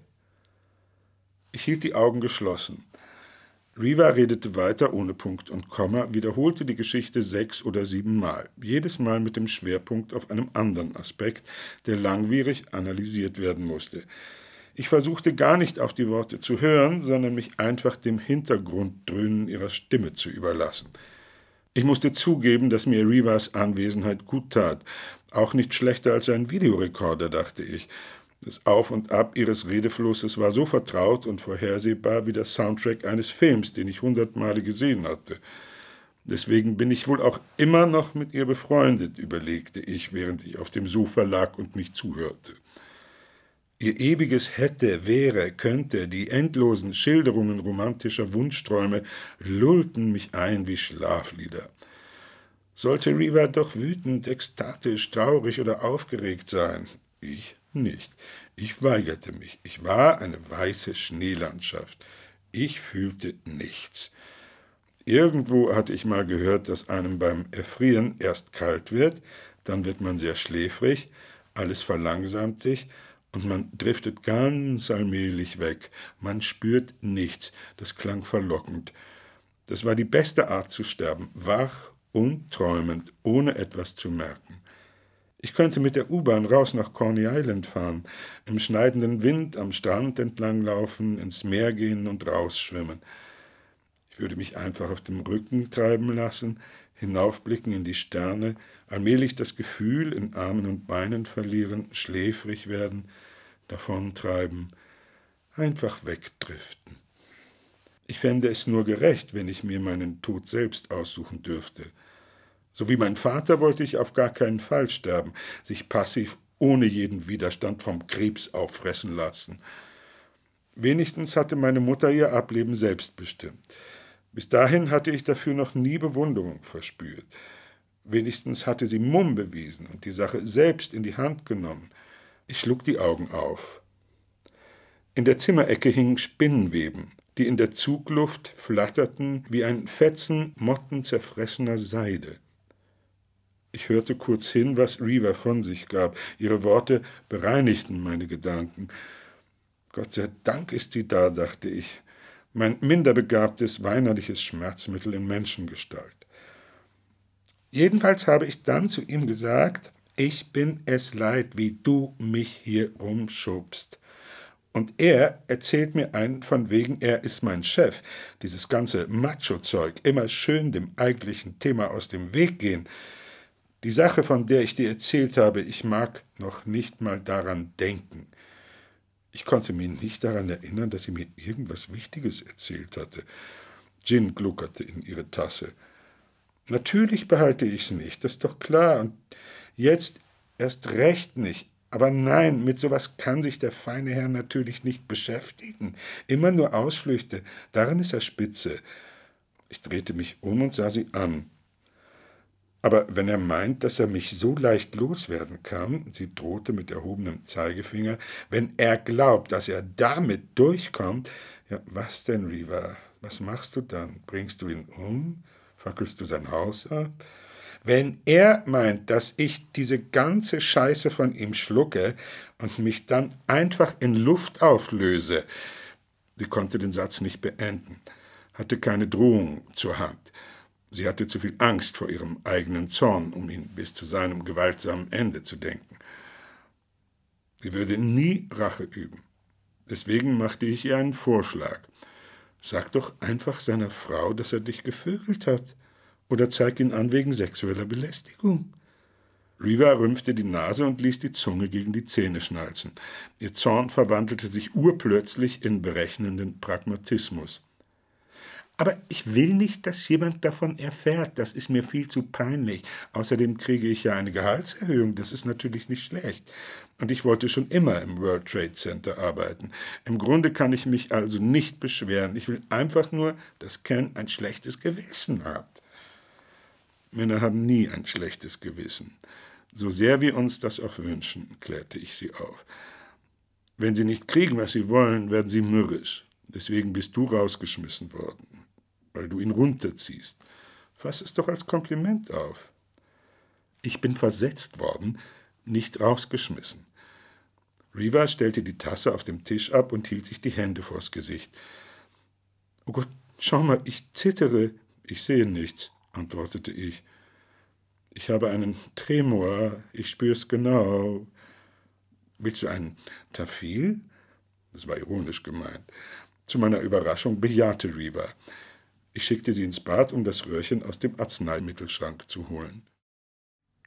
Ich hielt die Augen geschlossen. Riva redete weiter ohne Punkt und Komma, wiederholte die Geschichte sechs oder sieben Mal, jedes Mal mit dem Schwerpunkt auf einem anderen Aspekt, der langwierig analysiert werden musste. Ich versuchte gar nicht auf die Worte zu hören, sondern mich einfach dem Hintergrunddröhnen ihrer Stimme zu überlassen. Ich musste zugeben, dass mir Rivas Anwesenheit gut tat, auch nicht schlechter als ein Videorekorder, dachte ich, das Auf und Ab ihres Redeflusses war so vertraut und vorhersehbar wie der Soundtrack eines Films, den ich hundertmale gesehen hatte. Deswegen bin ich wohl auch immer noch mit ihr befreundet, überlegte ich, während ich auf dem Sofa lag und mich zuhörte. Ihr ewiges hätte, wäre, könnte, die endlosen Schilderungen romantischer Wunschträume lullten mich ein wie Schlaflieder. Sollte Riva doch wütend, ekstatisch, traurig oder aufgeregt sein? Ich nicht. Ich weigerte mich. Ich war eine weiße Schneelandschaft. Ich fühlte nichts. Irgendwo hatte ich mal gehört, dass einem beim Erfrieren erst kalt wird, dann wird man sehr schläfrig, alles verlangsamt sich und man driftet ganz allmählich weg. Man spürt nichts. Das klang verlockend. Das war die beste Art zu sterben, wach und träumend, ohne etwas zu merken. Ich könnte mit der U-Bahn raus nach Corny Island fahren, im schneidenden Wind am Strand entlanglaufen, ins Meer gehen und rausschwimmen. Ich würde mich einfach auf dem Rücken treiben lassen, hinaufblicken in die Sterne, allmählich das Gefühl in Armen und Beinen verlieren, schläfrig werden, davontreiben, einfach wegdriften. Ich fände es nur gerecht, wenn ich mir meinen Tod selbst aussuchen dürfte. So wie mein Vater wollte ich auf gar keinen Fall sterben, sich passiv ohne jeden Widerstand vom Krebs auffressen lassen. Wenigstens hatte meine Mutter ihr Ableben selbst bestimmt. Bis dahin hatte ich dafür noch nie Bewunderung verspürt. Wenigstens hatte sie Mumm bewiesen und die Sache selbst in die Hand genommen. Ich schlug die Augen auf. In der Zimmerecke hingen Spinnenweben, die in der Zugluft flatterten wie ein Fetzen mottenzerfressener Seide. Ich hörte kurz hin, was Reaver von sich gab. Ihre Worte bereinigten meine Gedanken. Gott sei Dank ist sie da, dachte ich mein minderbegabtes weinerliches Schmerzmittel in Menschengestalt. Jedenfalls habe ich dann zu ihm gesagt, ich bin es leid, wie du mich hier rumschubst. Und er erzählt mir ein, von wegen er ist mein Chef. Dieses ganze Macho-Zeug, immer schön dem eigentlichen Thema aus dem Weg gehen. Die Sache, von der ich dir erzählt habe, ich mag noch nicht mal daran denken. Ich konnte mich nicht daran erinnern, dass sie mir irgendwas Wichtiges erzählt hatte. Gin gluckerte in ihre Tasse. Natürlich behalte ich's nicht, das ist doch klar. Und jetzt erst recht nicht. Aber nein, mit sowas kann sich der feine Herr natürlich nicht beschäftigen. Immer nur Ausflüchte, darin ist er spitze. Ich drehte mich um und sah sie an. Aber wenn er meint, dass er mich so leicht loswerden kann, sie drohte mit erhobenem Zeigefinger, wenn er glaubt, dass er damit durchkommt, ja, was denn, Riva? Was machst du dann? Bringst du ihn um? Fackelst du sein Haus ab? Wenn er meint, dass ich diese ganze Scheiße von ihm schlucke und mich dann einfach in Luft auflöse, sie konnte den Satz nicht beenden, hatte keine Drohung zur Hand. Sie hatte zu viel Angst vor ihrem eigenen Zorn, um ihn bis zu seinem gewaltsamen Ende zu denken. Sie würde nie Rache üben. Deswegen machte ich ihr einen Vorschlag. Sag doch einfach seiner Frau, dass er dich gevögelt hat. Oder zeig ihn an wegen sexueller Belästigung. Riva rümpfte die Nase und ließ die Zunge gegen die Zähne schnalzen. Ihr Zorn verwandelte sich urplötzlich in berechnenden Pragmatismus. Aber ich will nicht, dass jemand davon erfährt. Das ist mir viel zu peinlich. Außerdem kriege ich ja eine Gehaltserhöhung. Das ist natürlich nicht schlecht. Und ich wollte schon immer im World Trade Center arbeiten. Im Grunde kann ich mich also nicht beschweren. Ich will einfach nur, dass Ken ein schlechtes Gewissen hat. Männer haben nie ein schlechtes Gewissen. So sehr wir uns das auch wünschen, klärte ich sie auf. Wenn sie nicht kriegen, was sie wollen, werden sie mürrisch. Deswegen bist du rausgeschmissen worden weil du ihn runterziehst. Fass es doch als Kompliment auf. Ich bin versetzt worden, nicht rausgeschmissen. Riva stellte die Tasse auf dem Tisch ab und hielt sich die Hände vors Gesicht. Oh Gott, schau mal, ich zittere. Ich sehe nichts, antwortete ich. Ich habe einen Tremor, ich spür's genau. Willst du einen Tafil? Das war ironisch gemeint. Zu meiner Überraschung bejahte Riva. Ich schickte sie ins Bad, um das Röhrchen aus dem Arzneimittelschrank zu holen.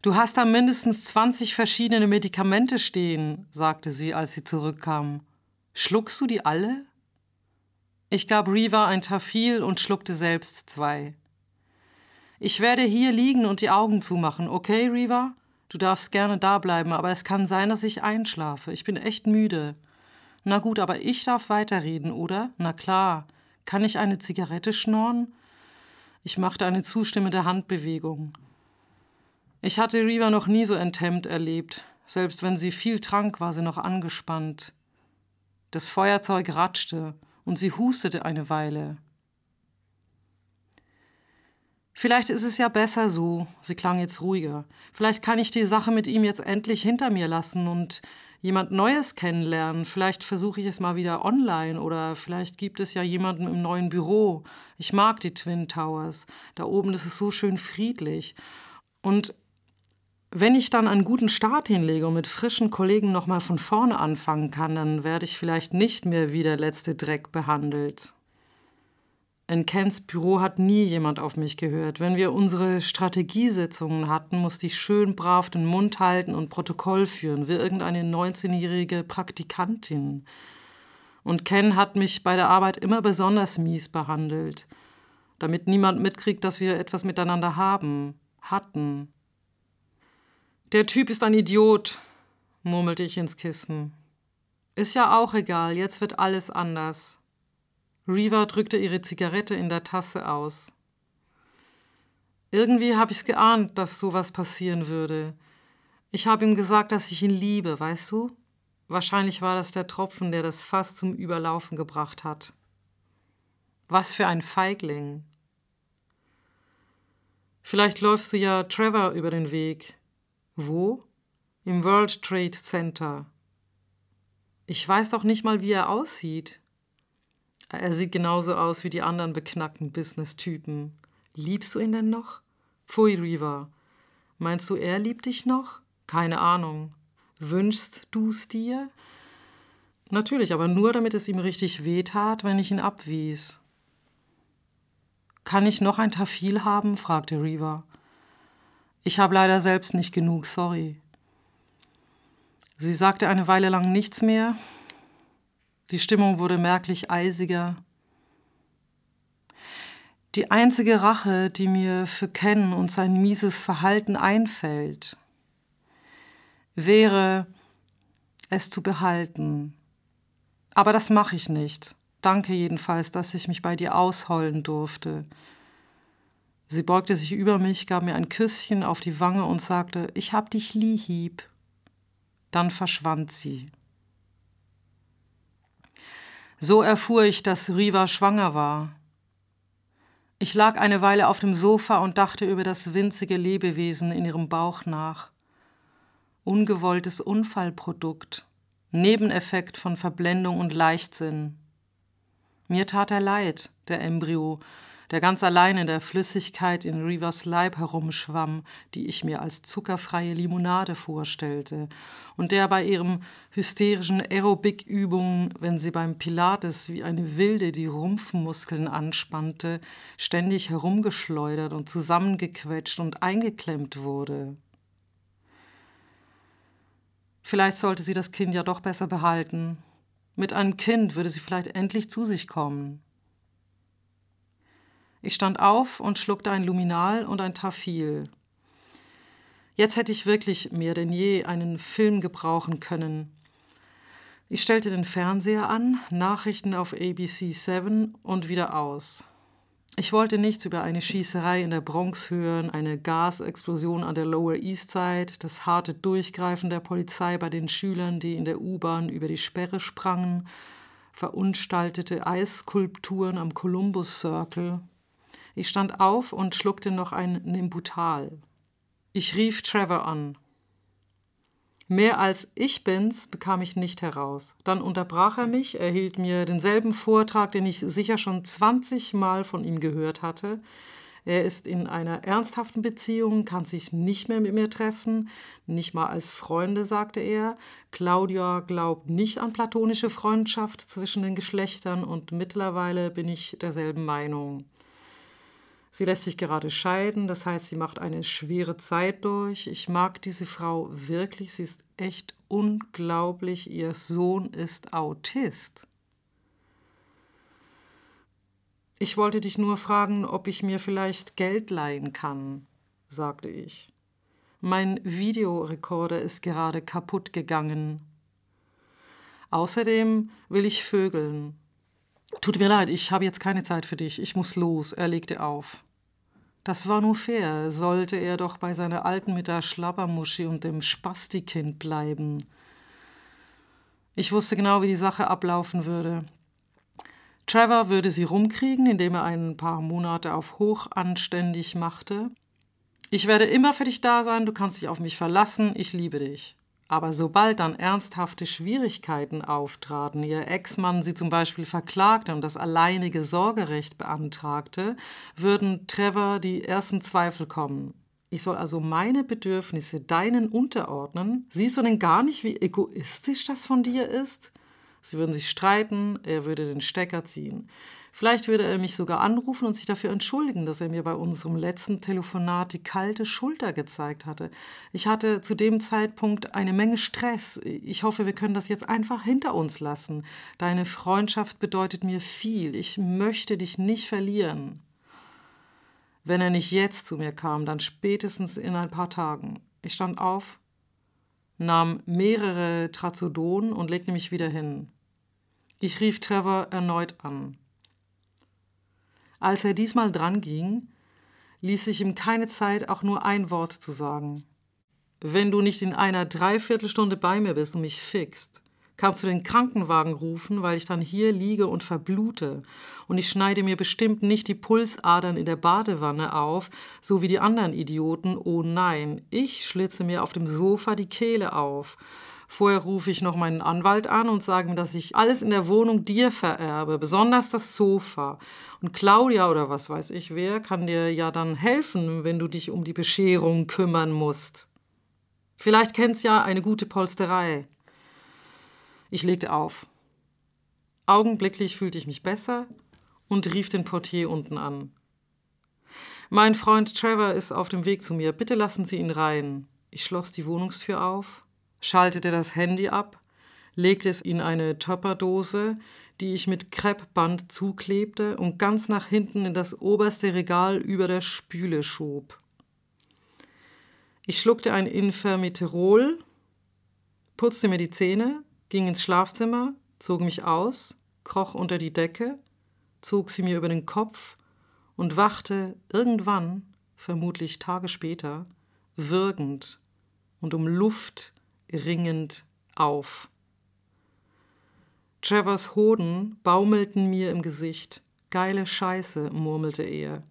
Du hast da mindestens 20 verschiedene Medikamente stehen, sagte sie, als sie zurückkam. Schluckst du die alle? Ich gab Reva ein Tafil und schluckte selbst zwei. Ich werde hier liegen und die Augen zumachen, okay, Reva? Du darfst gerne da bleiben, aber es kann sein, dass ich einschlafe. Ich bin echt müde. Na gut, aber ich darf weiterreden, oder? Na klar. Kann ich eine Zigarette schnorren? Ich machte eine zustimmende Handbewegung. Ich hatte Riva noch nie so enthemmt erlebt. Selbst wenn sie viel trank, war sie noch angespannt. Das Feuerzeug ratschte und sie hustete eine Weile. Vielleicht ist es ja besser so. Sie klang jetzt ruhiger. Vielleicht kann ich die Sache mit ihm jetzt endlich hinter mir lassen und jemand Neues kennenlernen. Vielleicht versuche ich es mal wieder online oder vielleicht gibt es ja jemanden im neuen Büro. Ich mag die Twin Towers. Da oben ist es so schön friedlich. Und wenn ich dann einen guten Start hinlege und mit frischen Kollegen nochmal von vorne anfangen kann, dann werde ich vielleicht nicht mehr wie der letzte Dreck behandelt. In Kens Büro hat nie jemand auf mich gehört. Wenn wir unsere Strategiesitzungen hatten, musste ich schön brav den Mund halten und Protokoll führen, wie irgendeine 19-jährige Praktikantin. Und Ken hat mich bei der Arbeit immer besonders mies behandelt, damit niemand mitkriegt, dass wir etwas miteinander haben, hatten. Der Typ ist ein Idiot, murmelte ich ins Kissen. Ist ja auch egal, jetzt wird alles anders. Reva drückte ihre Zigarette in der Tasse aus. Irgendwie habe ich's geahnt, dass sowas passieren würde. Ich habe ihm gesagt, dass ich ihn liebe, weißt du? Wahrscheinlich war das der Tropfen, der das Fass zum Überlaufen gebracht hat. Was für ein Feigling. Vielleicht läufst du ja Trevor über den Weg. Wo? Im World Trade Center. Ich weiß doch nicht mal, wie er aussieht. Er sieht genauso aus wie die anderen beknackten Business-Typen. Liebst du ihn denn noch? Pfui, Riva. Meinst du, er liebt dich noch? Keine Ahnung. Wünschst du's dir? Natürlich, aber nur damit es ihm richtig wehtat, wenn ich ihn abwies. Kann ich noch ein Tafil haben? fragte Riva. Ich habe leider selbst nicht genug, sorry. Sie sagte eine Weile lang nichts mehr, die Stimmung wurde merklich eisiger. Die einzige Rache, die mir für Ken und sein mieses Verhalten einfällt, wäre, es zu behalten. Aber das mache ich nicht. Danke jedenfalls, dass ich mich bei dir ausheulen durfte. Sie beugte sich über mich, gab mir ein Küsschen auf die Wange und sagte, ich hab dich lieb. Dann verschwand sie. So erfuhr ich, dass Riva schwanger war. Ich lag eine Weile auf dem Sofa und dachte über das winzige Lebewesen in ihrem Bauch nach. Ungewolltes Unfallprodukt, Nebeneffekt von Verblendung und Leichtsinn. Mir tat er leid, der Embryo, der ganz allein in der Flüssigkeit in Reavers Leib herumschwamm, die ich mir als zuckerfreie Limonade vorstellte, und der bei ihren hysterischen Aerobic-Übungen, wenn sie beim Pilates wie eine Wilde die Rumpfmuskeln anspannte, ständig herumgeschleudert und zusammengequetscht und eingeklemmt wurde. Vielleicht sollte sie das Kind ja doch besser behalten. Mit einem Kind würde sie vielleicht endlich zu sich kommen. Ich stand auf und schluckte ein Luminal und ein Tafil. Jetzt hätte ich wirklich mehr denn je einen Film gebrauchen können. Ich stellte den Fernseher an, Nachrichten auf ABC 7 und wieder aus. Ich wollte nichts über eine Schießerei in der Bronx hören, eine Gasexplosion an der Lower East Side, das harte Durchgreifen der Polizei bei den Schülern, die in der U-Bahn über die Sperre sprangen, verunstaltete Eisskulpturen am Columbus Circle, ich stand auf und schluckte noch ein Nimbutal. Ich rief Trevor an. Mehr als ich bin's bekam ich nicht heraus. Dann unterbrach er mich, er hielt mir denselben Vortrag, den ich sicher schon 20 Mal von ihm gehört hatte. Er ist in einer ernsthaften Beziehung, kann sich nicht mehr mit mir treffen, nicht mal als Freunde, sagte er. Claudia glaubt nicht an platonische Freundschaft zwischen den Geschlechtern und mittlerweile bin ich derselben Meinung. Sie lässt sich gerade scheiden, das heißt, sie macht eine schwere Zeit durch. Ich mag diese Frau wirklich, sie ist echt unglaublich. Ihr Sohn ist Autist. Ich wollte dich nur fragen, ob ich mir vielleicht Geld leihen kann, sagte ich. Mein Videorekorder ist gerade kaputt gegangen. Außerdem will ich vögeln. Tut mir leid, ich habe jetzt keine Zeit für dich. Ich muss los. Er legte auf. Das war nur fair. Sollte er doch bei seiner Alten mit der Schlappermuschi und dem Spastikind bleiben. Ich wusste genau, wie die Sache ablaufen würde. Trevor würde sie rumkriegen, indem er ein paar Monate auf hochanständig machte. Ich werde immer für dich da sein, du kannst dich auf mich verlassen, ich liebe dich. Aber sobald dann ernsthafte Schwierigkeiten auftraten, ihr Ex-Mann sie zum Beispiel verklagte und das alleinige Sorgerecht beantragte, würden Trevor die ersten Zweifel kommen. Ich soll also meine Bedürfnisse deinen unterordnen? Siehst du denn gar nicht, wie egoistisch das von dir ist? Sie würden sich streiten, er würde den Stecker ziehen. Vielleicht würde er mich sogar anrufen und sich dafür entschuldigen, dass er mir bei unserem letzten Telefonat die kalte Schulter gezeigt hatte. Ich hatte zu dem Zeitpunkt eine Menge Stress. Ich hoffe, wir können das jetzt einfach hinter uns lassen. Deine Freundschaft bedeutet mir viel. Ich möchte dich nicht verlieren. Wenn er nicht jetzt zu mir kam, dann spätestens in ein paar Tagen. Ich stand auf, nahm mehrere Trazodon und legte mich wieder hin. Ich rief Trevor erneut an. Als er diesmal dran ging, ließ ich ihm keine Zeit, auch nur ein Wort zu sagen. Wenn du nicht in einer Dreiviertelstunde bei mir bist und mich fixt, kannst du den Krankenwagen rufen, weil ich dann hier liege und verblute. Und ich schneide mir bestimmt nicht die Pulsadern in der Badewanne auf, so wie die anderen Idioten. Oh nein, ich schlitze mir auf dem Sofa die Kehle auf. Vorher rufe ich noch meinen Anwalt an und sage ihm, dass ich alles in der Wohnung dir vererbe, besonders das Sofa. Und Claudia oder was weiß ich wer kann dir ja dann helfen, wenn du dich um die Bescherung kümmern musst. Vielleicht kennst ja eine gute Polsterei. Ich legte auf. Augenblicklich fühlte ich mich besser und rief den Portier unten an. Mein Freund Trevor ist auf dem Weg zu mir. Bitte lassen Sie ihn rein. Ich schloss die Wohnungstür auf schaltete das Handy ab, legte es in eine Töpperdose, die ich mit Kreppband zuklebte und ganz nach hinten in das oberste Regal über der Spüle schob. Ich schluckte ein Infermiterol, putzte mir die Zähne, ging ins Schlafzimmer, zog mich aus, kroch unter die Decke, zog sie mir über den Kopf und wachte irgendwann, vermutlich Tage später, würgend und um Luft ringend auf. Trevors Hoden baumelten mir im Gesicht. Geile Scheiße, murmelte er.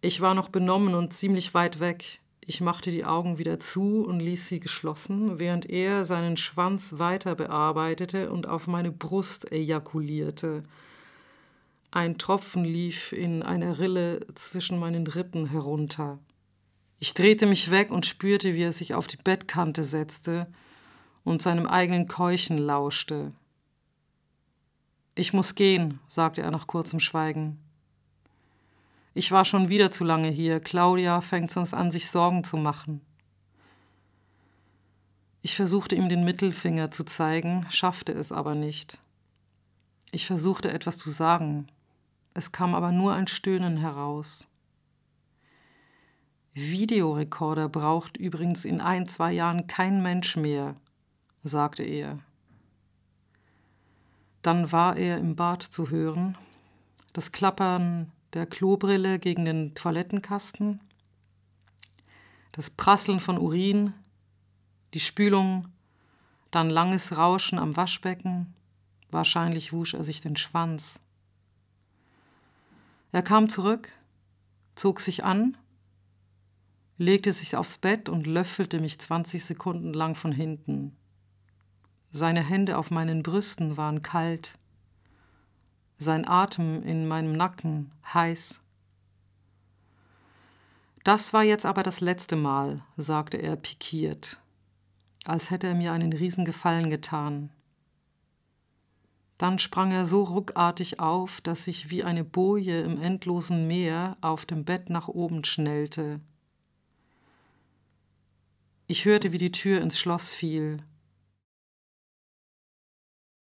Ich war noch benommen und ziemlich weit weg. Ich machte die Augen wieder zu und ließ sie geschlossen, während er seinen Schwanz weiter bearbeitete und auf meine Brust ejakulierte. Ein Tropfen lief in einer Rille zwischen meinen Rippen herunter. Ich drehte mich weg und spürte, wie er sich auf die Bettkante setzte und seinem eigenen Keuchen lauschte. Ich muss gehen, sagte er nach kurzem Schweigen. Ich war schon wieder zu lange hier. Claudia fängt sonst an, sich Sorgen zu machen. Ich versuchte ihm den Mittelfinger zu zeigen, schaffte es aber nicht. Ich versuchte etwas zu sagen, es kam aber nur ein Stöhnen heraus. Videorekorder braucht übrigens in ein, zwei Jahren kein Mensch mehr, sagte er. Dann war er im Bad zu hören, das Klappern der Klobrille gegen den Toilettenkasten, das Prasseln von Urin, die Spülung, dann langes Rauschen am Waschbecken, wahrscheinlich wusch er sich den Schwanz. Er kam zurück, zog sich an, legte sich aufs Bett und löffelte mich 20 Sekunden lang von hinten. Seine Hände auf meinen Brüsten waren kalt, sein Atem in meinem Nacken heiß. Das war jetzt aber das letzte Mal, sagte er pikiert, als hätte er mir einen Riesengefallen getan. Dann sprang er so ruckartig auf, dass ich wie eine Boje im endlosen Meer auf dem Bett nach oben schnellte. Ich hörte, wie die Tür ins Schloss fiel